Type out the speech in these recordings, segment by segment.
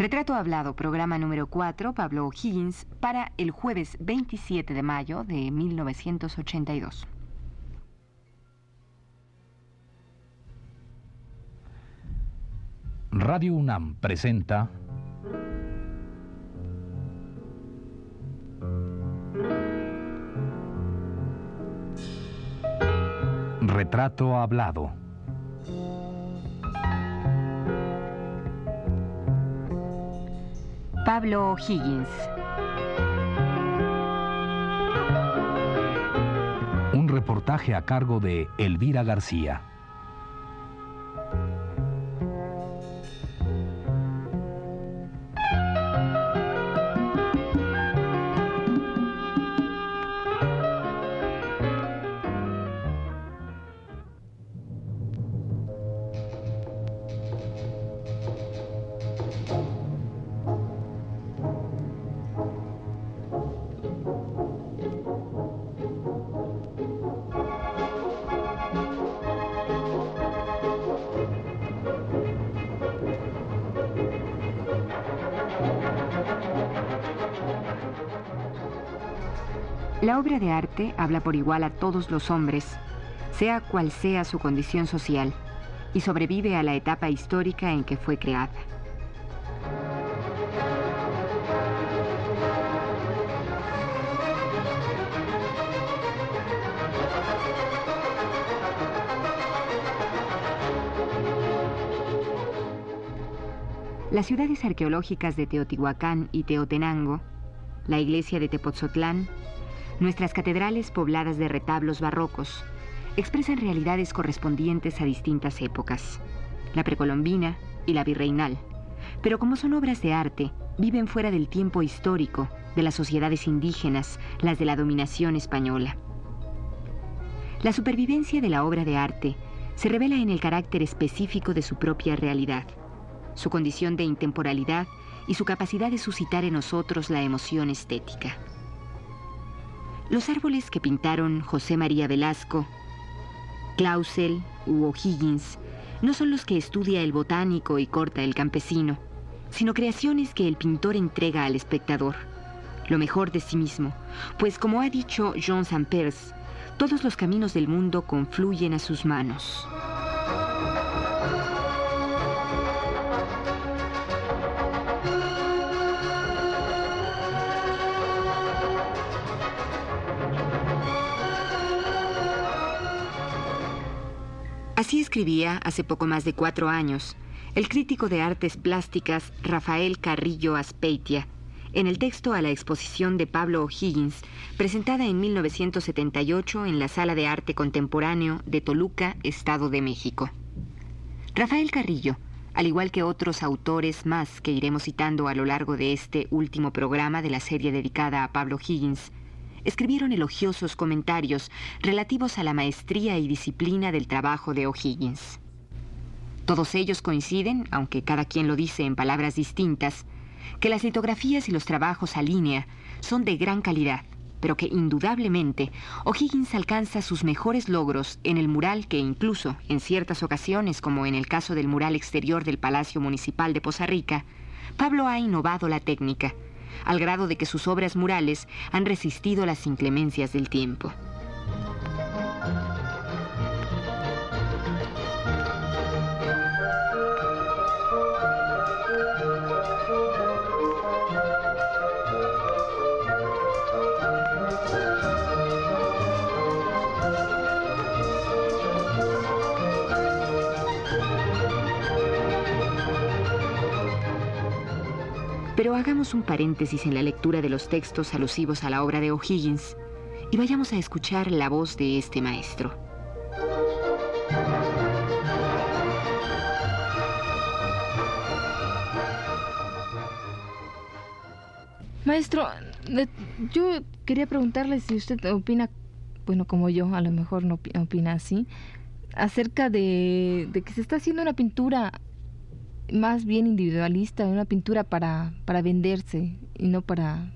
Retrato Hablado, programa número 4, Pablo O'Higgins, para el jueves 27 de mayo de 1982. Radio UNAM presenta Retrato Hablado. Pablo Higgins. Un reportaje a cargo de Elvira García. La obra de arte habla por igual a todos los hombres, sea cual sea su condición social, y sobrevive a la etapa histórica en que fue creada. Las ciudades arqueológicas de Teotihuacán y Teotenango, la iglesia de Tepoztlán, Nuestras catedrales pobladas de retablos barrocos expresan realidades correspondientes a distintas épocas, la precolombina y la virreinal, pero como son obras de arte, viven fuera del tiempo histórico de las sociedades indígenas, las de la dominación española. La supervivencia de la obra de arte se revela en el carácter específico de su propia realidad, su condición de intemporalidad y su capacidad de suscitar en nosotros la emoción estética. Los árboles que pintaron José María Velasco, Clausel u O'Higgins no son los que estudia el botánico y corta el campesino, sino creaciones que el pintor entrega al espectador, lo mejor de sí mismo, pues como ha dicho Jean Sampers, todos los caminos del mundo confluyen a sus manos. Así escribía, hace poco más de cuatro años, el crítico de artes plásticas Rafael Carrillo Aspeitia, en el texto a la exposición de Pablo O'Higgins, presentada en 1978 en la Sala de Arte Contemporáneo de Toluca, Estado de México. Rafael Carrillo, al igual que otros autores más que iremos citando a lo largo de este último programa de la serie dedicada a Pablo Higgins, escribieron elogiosos comentarios relativos a la maestría y disciplina del trabajo de O'Higgins. Todos ellos coinciden, aunque cada quien lo dice en palabras distintas, que las litografías y los trabajos a línea son de gran calidad, pero que indudablemente O'Higgins alcanza sus mejores logros en el mural que incluso, en ciertas ocasiones, como en el caso del mural exterior del Palacio Municipal de Poza Rica, Pablo ha innovado la técnica, al grado de que sus obras murales han resistido las inclemencias del tiempo. Pero hagamos un paréntesis en la lectura de los textos alusivos a la obra de O'Higgins y vayamos a escuchar la voz de este maestro. Maestro, yo quería preguntarle si usted opina, bueno, como yo, a lo mejor no opina así, acerca de, de que se está haciendo una pintura más bien individualista, una pintura para, para venderse y no para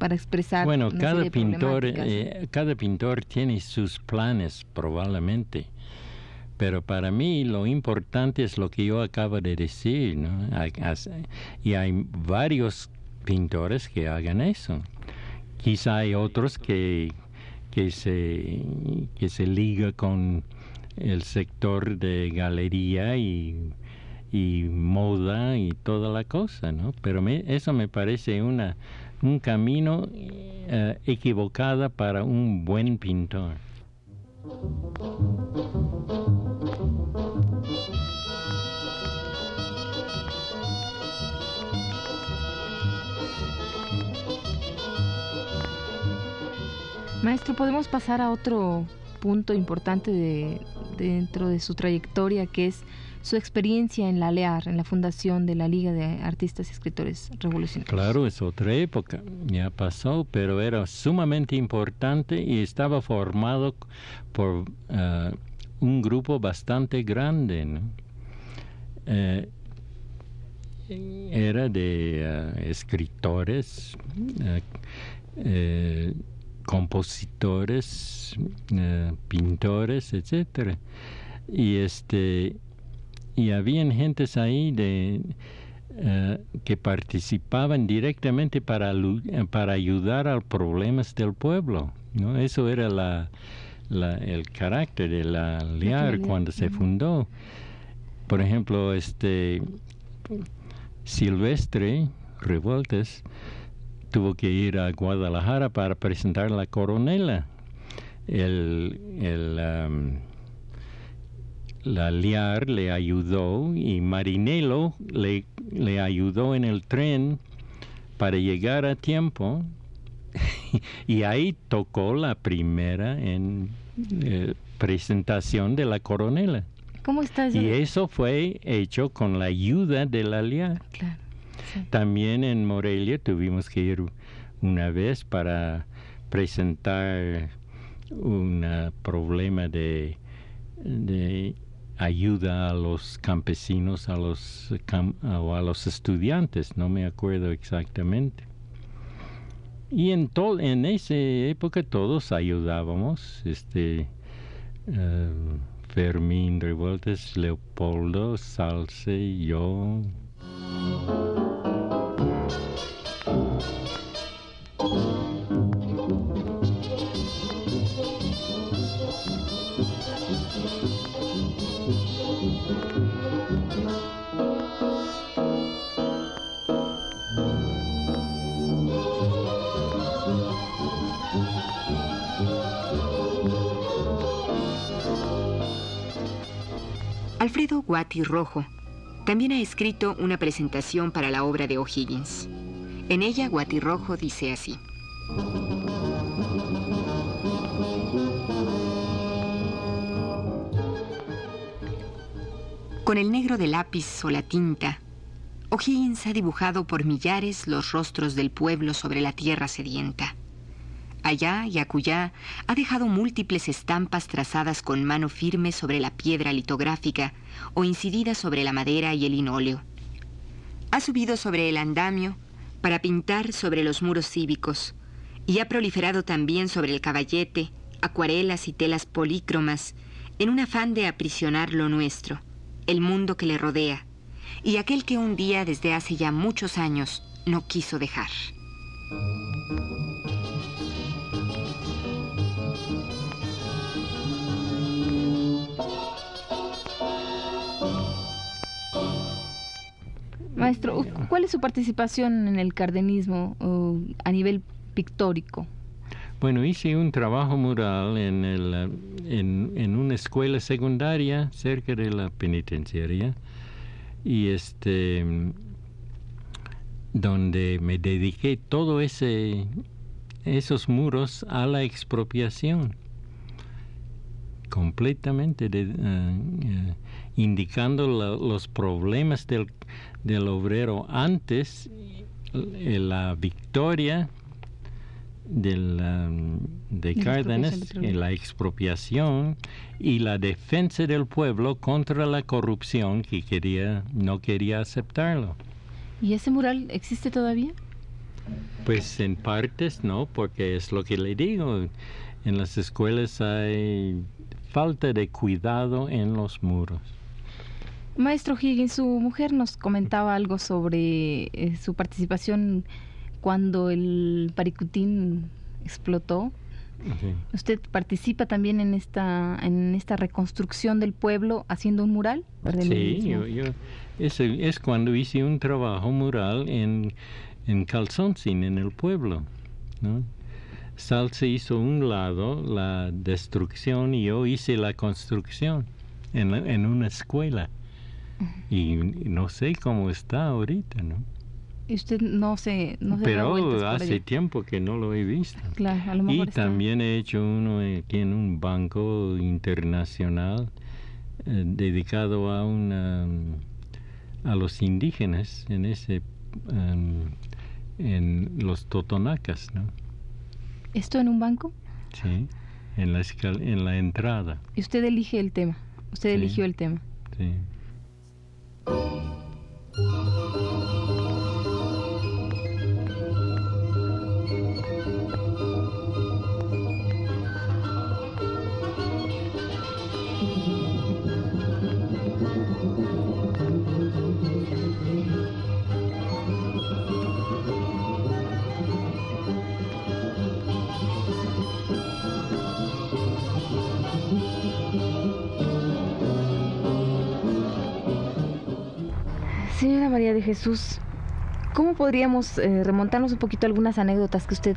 para expresar. Bueno, cada pintor, eh, cada pintor tiene sus planes probablemente, Pero para mí lo importante es lo que yo acabo de decir, ¿no? Y hay varios pintores que hagan eso. Quizá hay otros que, que, se, que se liga con el sector de galería y, y moda y toda la cosa, ¿no? Pero eso me parece una, un camino eh, equivocado para un buen pintor. Maestro, podemos pasar a otro punto importante de, dentro de su trayectoria, que es su experiencia en la LEAR, en la fundación de la Liga de Artistas y Escritores Revolucionarios. Claro, es otra época, ya pasó, pero era sumamente importante y estaba formado por uh, un grupo bastante grande. ¿no? Eh, era de uh, escritores, compositores, pintores, etcétera. Y este y habían gentes ahí de que participaban directamente para para ayudar a los problemas del pueblo, ¿no? Eso era la, la el carácter de la LIAR cuando se fundó. Por ejemplo, este Silvestre Revueltas tuvo que ir a Guadalajara para presentar la coronela. El, el, la Liar le ayudó y Marinelo le, le ayudó en el tren para llegar a tiempo y ahí tocó la primera en eh, presentación de la coronela. ¿Cómo está Y eso fue hecho con la ayuda de la Liar. Claro. También en Morelia tuvimos que ir una vez para presentar un problema de, de ayuda a los campesinos, a los o a los estudiantes, no me acuerdo exactamente. Y en en esa época todos ayudábamos, este uh, Fermín Revueltas, Leopoldo, Salce, yo, Alfredo Guati Rojo también ha escrito una presentación para la obra de O'Higgins. En ella, Guati Rojo dice así. Con el negro de lápiz o la tinta, O'Higgins ha dibujado por millares los rostros del pueblo sobre la tierra sedienta. Allá y acullá ha dejado múltiples estampas trazadas con mano firme sobre la piedra litográfica o incididas sobre la madera y el linóleo. Ha subido sobre el andamio para pintar sobre los muros cívicos y ha proliferado también sobre el caballete, acuarelas y telas polícromas en un afán de aprisionar lo nuestro, el mundo que le rodea y aquel que un día desde hace ya muchos años no quiso dejar. Maestro, ¿cuál es su participación en el cardenismo a nivel pictórico? Bueno, hice un trabajo mural en, el, en, una escuela secundaria cerca de la penitenciaria y este donde me dediqué todo ese esos muros a la expropiación completamente de, eh, eh, indicando los problemas del del obrero antes eh, la victoria de, la, de Cárdenas en la expropiación y la defensa del pueblo contra la corrupción que quería no quería aceptarlo. ¿Y ese mural existe todavía? Pues en partes no, porque es lo que le digo. En las escuelas hay falta de cuidado en los muros. Maestro Higgins, su mujer nos comentaba algo sobre eh, su participación cuando el Paricutín explotó. ¿Usted participa también en esta en esta reconstrucción del pueblo haciendo un mural? Sí, yo, es, es, cuando hice un trabajo mural en, en Calzoncin, en el pueblo. ¿no? Salsa hizo un lado la destrucción y yo hice la construcción en, en una escuela. Y no sé cómo está ahorita, ¿no? Y usted no se... No se Pero hace tiempo que no lo he visto. Claro, a lo mejor y también he hecho uno aquí en un banco internacional eh, dedicado a una a los indígenas en ese em, en los totonacas, ¿no? ¿Esto en un banco? Sí, en la en la entrada. Y usted elige el tema. Usted eligió el tema. Sí. De Jesús, ¿cómo podríamos eh, remontarnos un poquito a algunas anécdotas que usted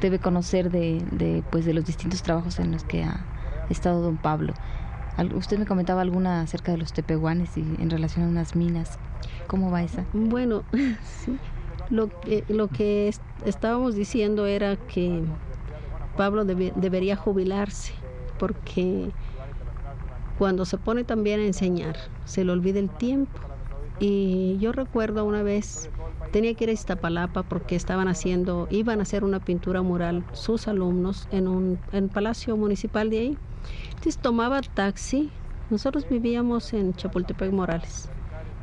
debe conocer de, pues, de los distintos trabajos en los que ha estado don Pablo? Usted me comentaba alguna acerca de los tepehuanes y en relación a unas minas. ¿Cómo va esa? Bueno, lo, que, lo que estábamos diciendo era que Pablo debería jubilarse porque cuando se pone también a enseñar se le olvida el tiempo y yo recuerdo una vez, tenía que ir a Iztapalapa porque estaban haciendo, iban a hacer una pintura mural sus alumnos en un en Palacio Municipal de ahí. Entonces tomaba taxi, nosotros vivíamos en Chapultepec Morales,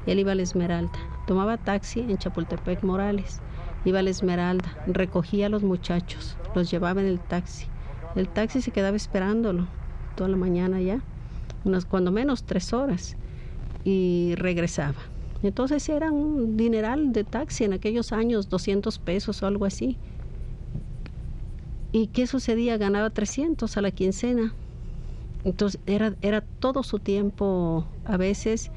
él iba a la Esmeralda, tomaba taxi en Chapultepec Morales, iba a la Esmeralda, recogía a los muchachos, los llevaba en el taxi. El taxi se quedaba esperándolo toda la mañana ya, unas cuando menos tres horas, y regresaba entonces era un dineral de taxi en aquellos años, 200 pesos o algo así. ¿Y qué sucedía? Ganaba 300 a la quincena. Entonces era, era todo su tiempo, a veces,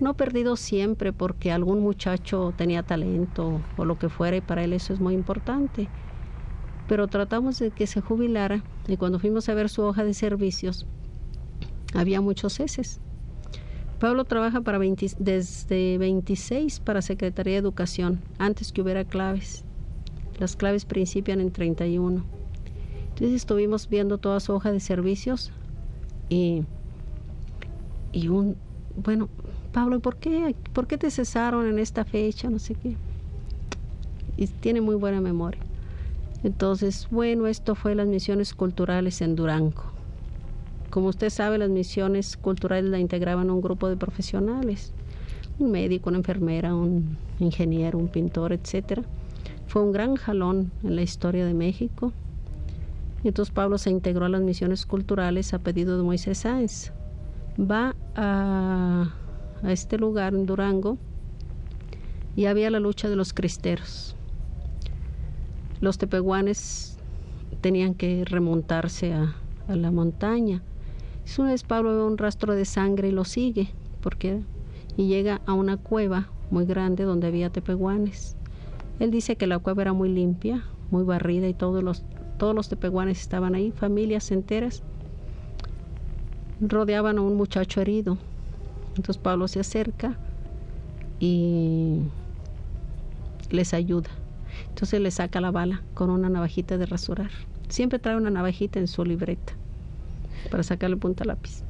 no perdido siempre porque algún muchacho tenía talento o lo que fuera y para él eso es muy importante. Pero tratamos de que se jubilara y cuando fuimos a ver su hoja de servicios, había muchos ceses Pablo trabaja para desde 26 para Secretaría de Educación, antes que hubiera claves. Las claves principian en 31. Entonces estuvimos viendo toda su hoja de servicios y, y un, bueno, Pablo, ¿por qué, ¿por qué te cesaron en esta fecha? No sé qué. Y tiene muy buena memoria. Entonces, bueno, esto fue las misiones culturales en Durango. Como usted sabe, las misiones culturales la integraban un grupo de profesionales, un médico, una enfermera, un ingeniero, un pintor, etcétera. Fue un gran jalón en la historia de México. Entonces Pablo se integró a las misiones culturales a pedido de Moisés Sáenz. Va a, este lugar en Durango y había la lucha de los cristeros. Los tepehuanes tenían que remontarse a la montaña vez Pablo ve un rastro de sangre y lo sigue, porque y llega a una cueva muy grande donde había tepehuanes. Él dice que la cueva era muy limpia, muy barrida y todos los, todos los tepehuanes estaban ahí, familias enteras. Rodeaban a un muchacho herido. Entonces Pablo se acerca y les ayuda. Entonces le saca la bala con una navajita de rasurar. Siempre trae una navajita en su libreta para sacarle punta lápiz.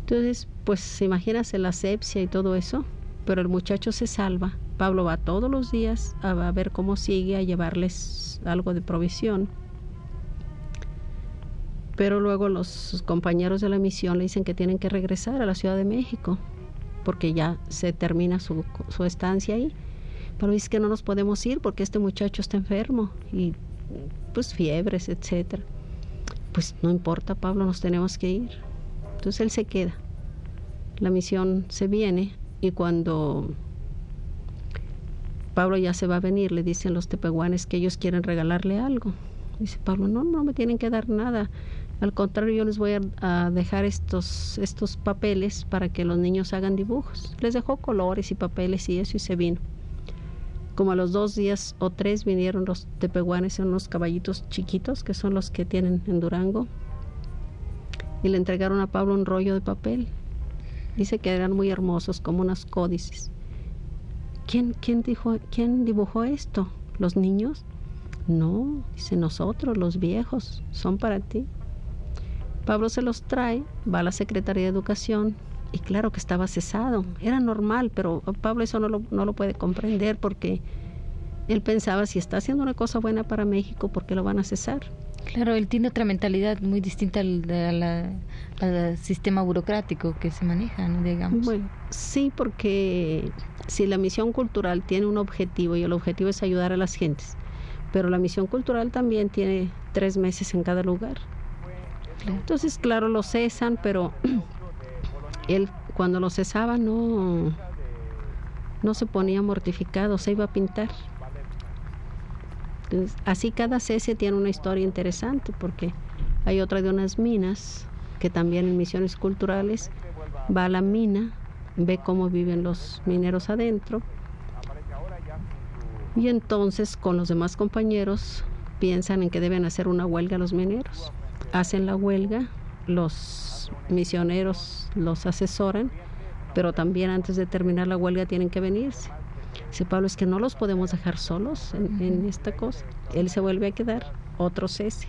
Entonces, pues imagínase la asepsia y todo eso, pero el muchacho se salva. Pablo va todos los días a, ver cómo sigue, a llevarles algo de provisión. Pero luego los compañeros de la misión le dicen que tienen que regresar a la Ciudad de México, porque ya se termina su, su estancia ahí. Pero dice que no nos podemos ir porque este muchacho está enfermo y pues fiebres, etcétera pues no importa, Pablo, nos tenemos que ir. Entonces él se queda. La misión se viene y cuando Pablo ya se va a venir, le dicen los tepehuanes que ellos quieren regalarle algo. Dice Pablo, no, no me tienen que dar nada. Al contrario, yo les voy a, dejar estos, estos papeles para que los niños hagan dibujos. Les dejó colores y papeles y eso y se vino. Como a los dos días o tres vinieron los tepehuanes en unos caballitos chiquitos, que son los que tienen en Durango, y le entregaron a Pablo un rollo de papel. Dice que eran muy hermosos, como unos códices. ¿Quién, quién, dijo, ¿Quién dibujó esto? ¿Los niños? No, dice nosotros, los viejos, son para ti. Pablo se los trae, va a la Secretaría de Educación y claro que estaba cesado. Era normal, pero Pablo eso no lo, no lo puede comprender porque él pensaba si está haciendo una cosa buena para México, ¿por qué lo van a cesar? Claro, él tiene otra mentalidad muy distinta al, al sistema burocrático que se maneja, digamos. Bueno, sí, porque si la misión cultural tiene un objetivo y el objetivo es ayudar a las gentes, pero la misión cultural también tiene tres meses en cada lugar. Entonces, claro, lo cesan, pero él cuando lo cesaba no, no se ponía mortificado, se iba a pintar. así cada cese tiene una historia interesante porque hay otra de unas minas que también en misiones culturales va a la mina, ve cómo viven los mineros adentro y entonces con los demás compañeros piensan en que deben hacer una huelga los mineros hacen la huelga, los misioneros los asesoran, pero también antes de terminar la huelga tienen que venirse. Dice Pablo, es que no los podemos dejar solos en, esta cosa. Él se vuelve a quedar, otro cese.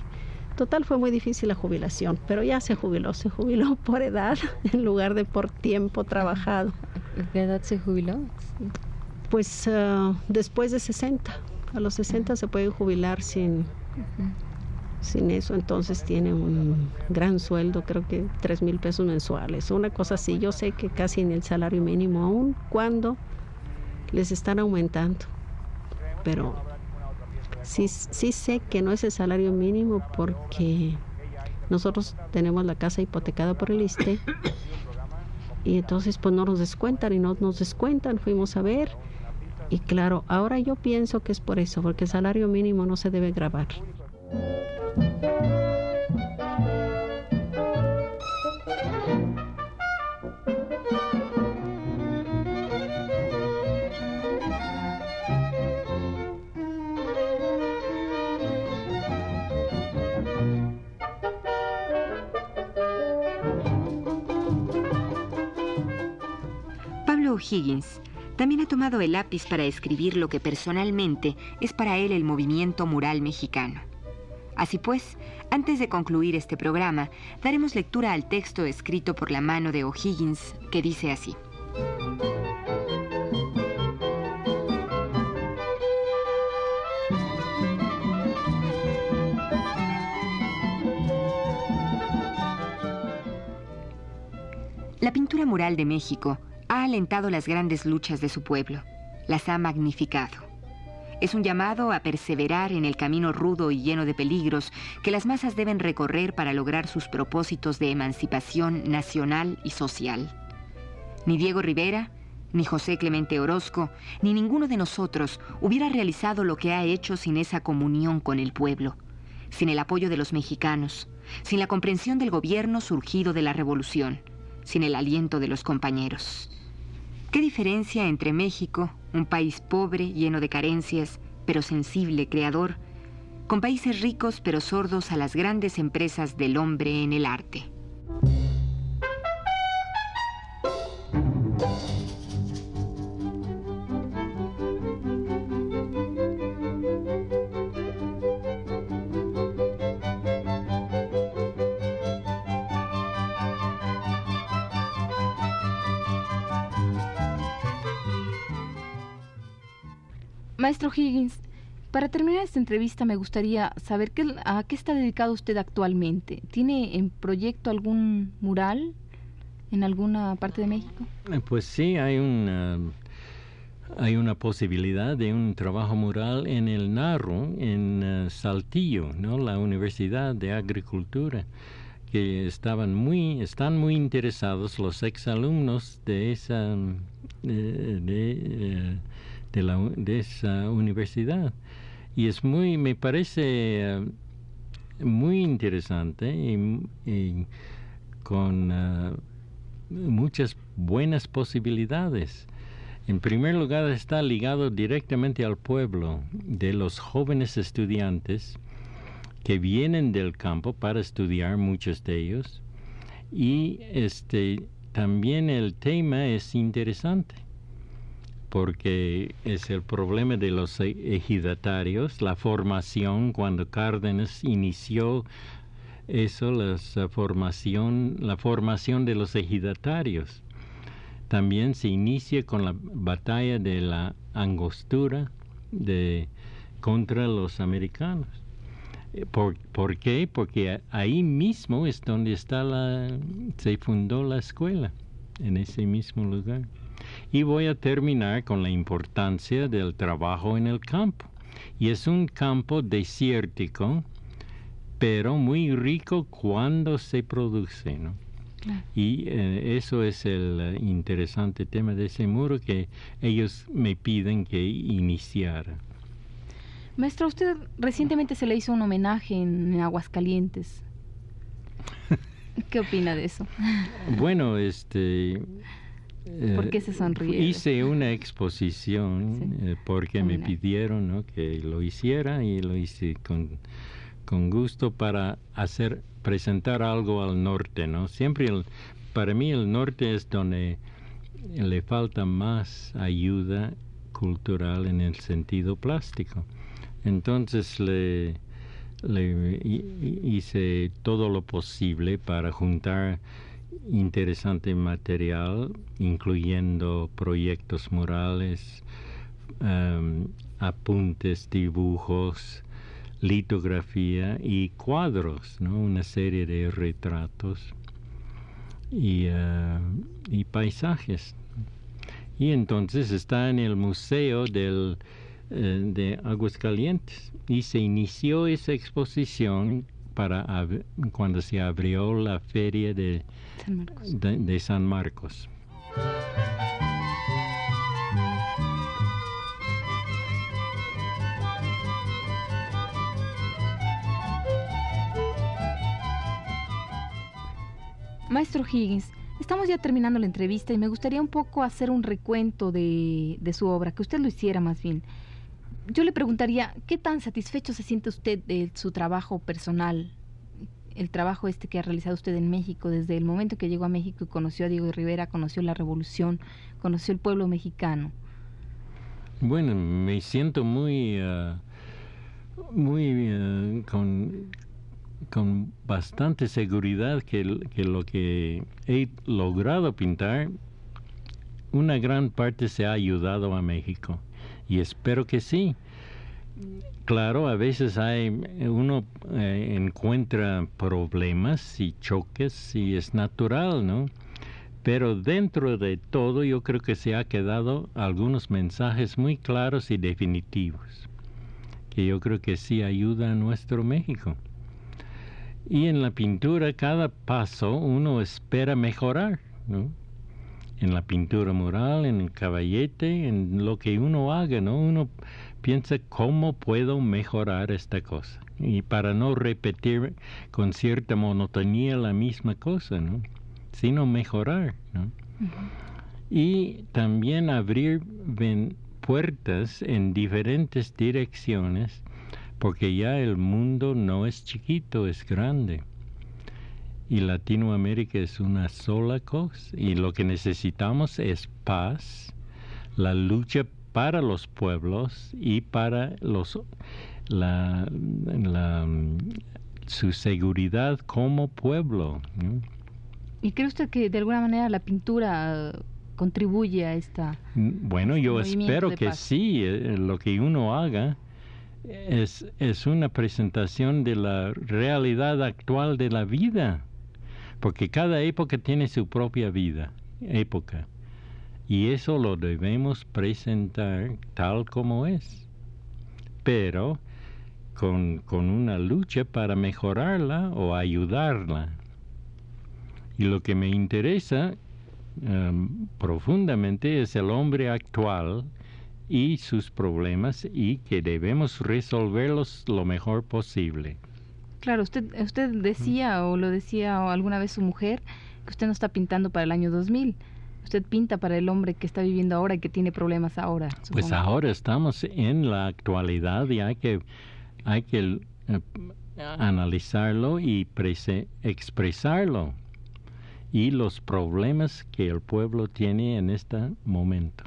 Total, fue muy difícil la jubilación, pero ya se jubiló, se jubiló por edad en lugar de por tiempo trabajado. ¿Qué edad se jubiló? Pues ah, después de 60. A los 60 se puede jubilar sin, sin eso, entonces tiene un gran sueldo, creo que tres mil pesos mensuales, una cosa así. Yo sé que casi en el salario mínimo, aún cuando les están aumentando. Pero sí, sí sé que no es el salario mínimo porque nosotros tenemos la casa hipotecada por el ISTE y entonces pues no nos descuentan y no nos descuentan. Fuimos a ver y claro, ahora yo pienso que es por eso, porque el salario mínimo no se debe grabar. Pablo O'Higgins también ha tomado el lápiz para escribir lo que personalmente es para él el movimiento mural mexicano. Así pues, antes de concluir este programa, daremos lectura al texto escrito por la mano de O'Higgins, que dice así. La pintura mural de México ha alentado las grandes luchas de su pueblo, las ha magnificado. Es un llamado a perseverar en el camino rudo y lleno de peligros que las masas deben recorrer para lograr sus propósitos de emancipación nacional y social. Ni Diego Rivera, ni José Clemente Orozco, ni ninguno de nosotros hubiera realizado lo que ha hecho sin esa comunión con el pueblo, sin el apoyo de los mexicanos, sin la comprensión del gobierno surgido de la revolución, sin el aliento de los compañeros. ¿Qué diferencia entre México, un país pobre, lleno de carencias, pero sensible, creador, con países ricos pero sordos a las grandes empresas del hombre en el arte? Maestro Higgins, para terminar esta entrevista me gustaría saber qué, a qué está dedicado usted actualmente. ¿Tiene en proyecto algún mural en alguna parte de México? Eh, pues sí, hay una, hay una posibilidad de un trabajo mural en el Narro, en eh, Saltillo, ¿no? la Universidad de Agricultura que estaban muy, están muy interesados los exalumnos de esa, de, de, la, de esa universidad. Y es muy, me parece eh, muy interesante y, con uh, muchas buenas posibilidades. En primer lugar, está ligado directamente al pueblo de los jóvenes estudiantes que vienen del campo para estudiar, muchos de ellos. Y este, también el tema es interesante porque es el problema de los ejidatarios, la formación, cuando Cárdenas inició eso, la formación, la formación de los ejidatarios. También se inicia con la batalla de la angostura de, contra los americanos. Eh, ¿Por, ¿Por, qué? Porque ahí mismo es donde está la, se fundó la escuela, en ese mismo lugar. Y voy a terminar con la importancia del trabajo en el campo. Y es un campo desértico, pero muy rico cuando se produce, ¿no? Y eh, eso es el eh, interesante tema de ese muro que ellos me piden que iniciara. Maestro, usted recientemente se le hizo un homenaje en Aguascalientes. ¿Qué opina de eso? Bueno, este ¿Por qué se sonríe? Hice una exposición eh, porque me pidieron ¿no? que lo hiciera y lo hice con, con, gusto para hacer presentar algo al norte, ¿no? Siempre el, para mí el norte es donde le falta más ayuda cultural en el sentido plástico. Entonces le, le hice todo lo posible para juntar interesante material, incluyendo proyectos murales, em, apuntes, dibujos, litografía y cuadros, ¿no? una serie de retratos y, eh, paisajes. Y entonces está en el Museo del, eh, de Aguascalientes y se inició esa exposición para cuando se abrió la feria de De, San Marcos. Maestro Higgins, estamos ya terminando la entrevista y me gustaría un poco hacer un recuento de, de, su obra, que usted lo hiciera más bien yo le preguntaría, ¿qué tan satisfecho se siente usted de su trabajo personal? El trabajo este que ha realizado usted en México, desde el momento que llegó a México y conoció a Diego Rivera, conoció la revolución, conoció el pueblo mexicano. Bueno, me siento muy, uh, muy uh, con, con bastante seguridad que lo que he logrado pintar, una gran parte se ha ayudado a México y espero que sí. Claro, a veces hay, uno eh, encuentra problemas y choques y es natural, ¿no? Pero dentro de todo yo creo que se ha quedado algunos mensajes muy claros y definitivos, que yo creo que sí ayuda a nuestro México. Y en la pintura cada paso uno espera mejorar, ¿no? En la pintura mural, en el caballete, en lo que uno haga, ¿no? Uno piensa cómo puedo mejorar esta cosa. Y para no repetir con cierta monotonía la misma cosa, ¿no? Sino mejorar, ¿no? Y también abrir puertas en diferentes direcciones, porque ya el mundo no es chiquito, es grande y Latinoamérica es una sola cosa y lo que necesitamos es paz, la lucha para los pueblos y para los la, su seguridad como pueblo. ¿Y cree usted que de alguna manera la pintura contribuye a esta... Bueno, yo espero que sí, eh, lo que uno haga es, es una presentación de la realidad actual de la vida porque cada época tiene su propia vida, época, y eso lo debemos presentar tal como es, pero con, con una lucha para mejorarla o ayudarla. Y lo que me interesa em, profundamente es el hombre actual y sus problemas y que debemos resolverlos lo mejor posible. Claro, usted, usted decía o lo decía alguna vez su mujer que usted no está pintando para el año 2000. Usted pinta para el hombre que está viviendo ahora y que tiene problemas ahora. Pues ahora estamos en la actualidad y hay que, hay que eh, analizarlo y expresarlo y los problemas que el pueblo tiene en este momento.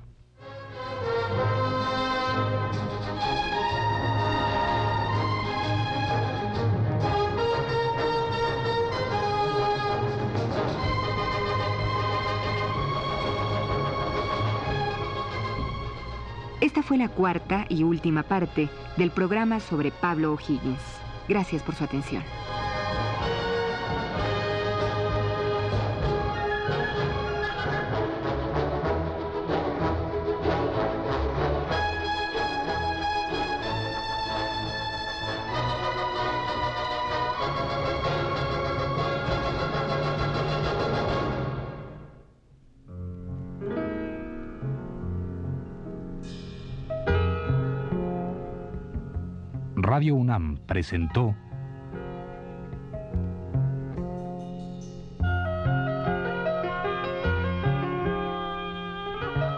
Esta fue la cuarta y última parte del programa sobre Pablo O'Higgins. Gracias por su atención. Presentó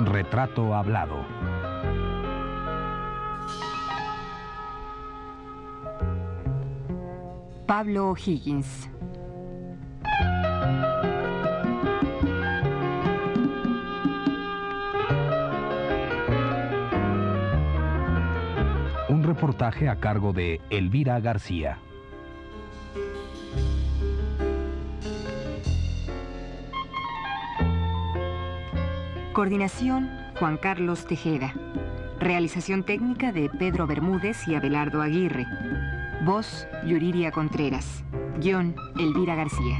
Retrato Hablado. Pablo O'Higgins. Reportaje a cargo de Elvira García. Coordinación Juan Carlos Tejeda. Realización técnica de Pedro Bermúdez y Abelardo Aguirre. Voz Yuriria Contreras. Guión Elvira García.